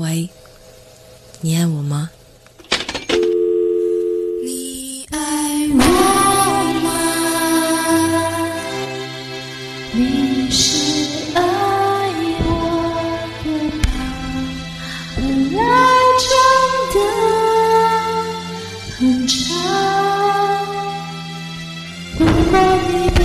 喂，你爱我吗？你爱我吗？你是爱我的吧？本来真的很长，如果你不。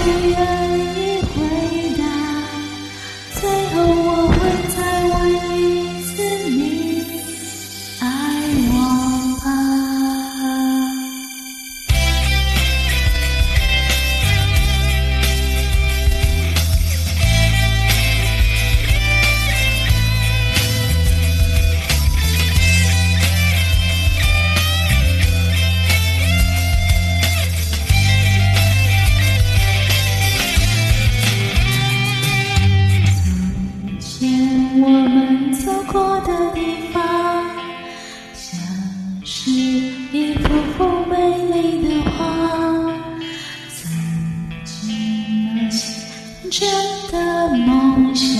地方像是一幅幅美丽的画，曾经那些真的梦想，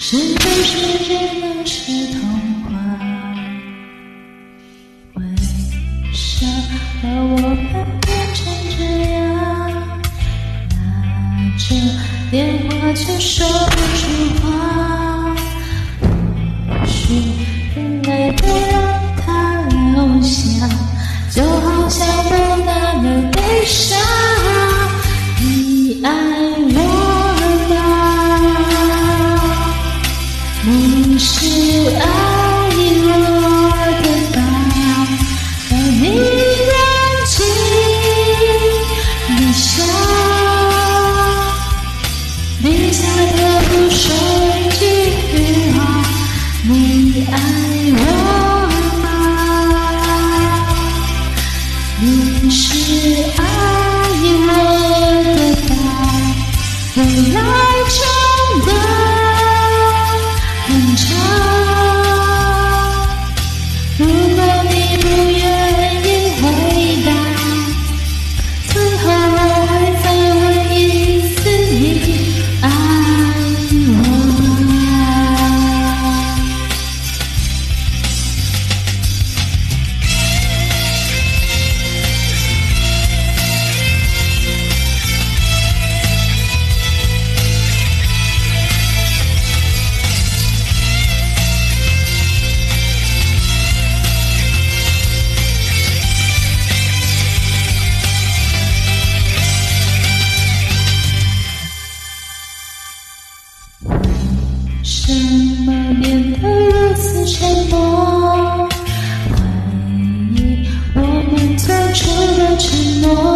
是不是只能是童话？为什么我们变成这样，拿着电话却说不出话？Your love. know